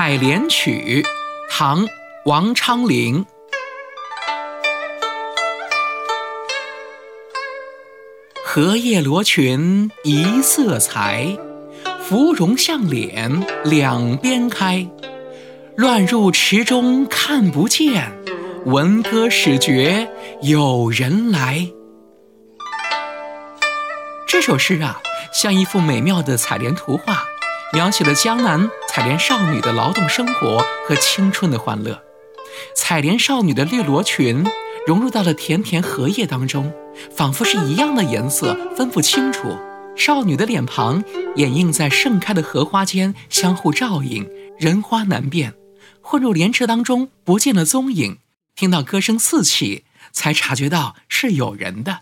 采莲曲，唐·王昌龄。荷叶罗裙一色裁，芙蓉向脸两边开。乱入池中看不见，闻歌始觉有人来。这首诗啊，像一幅美妙的采莲图画，描写了江南采莲少女的劳动生活和青春的欢乐。采莲少女的绿罗裙融入到了田田荷叶当中，仿佛是一样的颜色，分不清楚。少女的脸庞掩映在盛开的荷花间，相互照应，人花难辨。混入莲池当中，不见了踪影。听到歌声四起，才察觉到是有人的。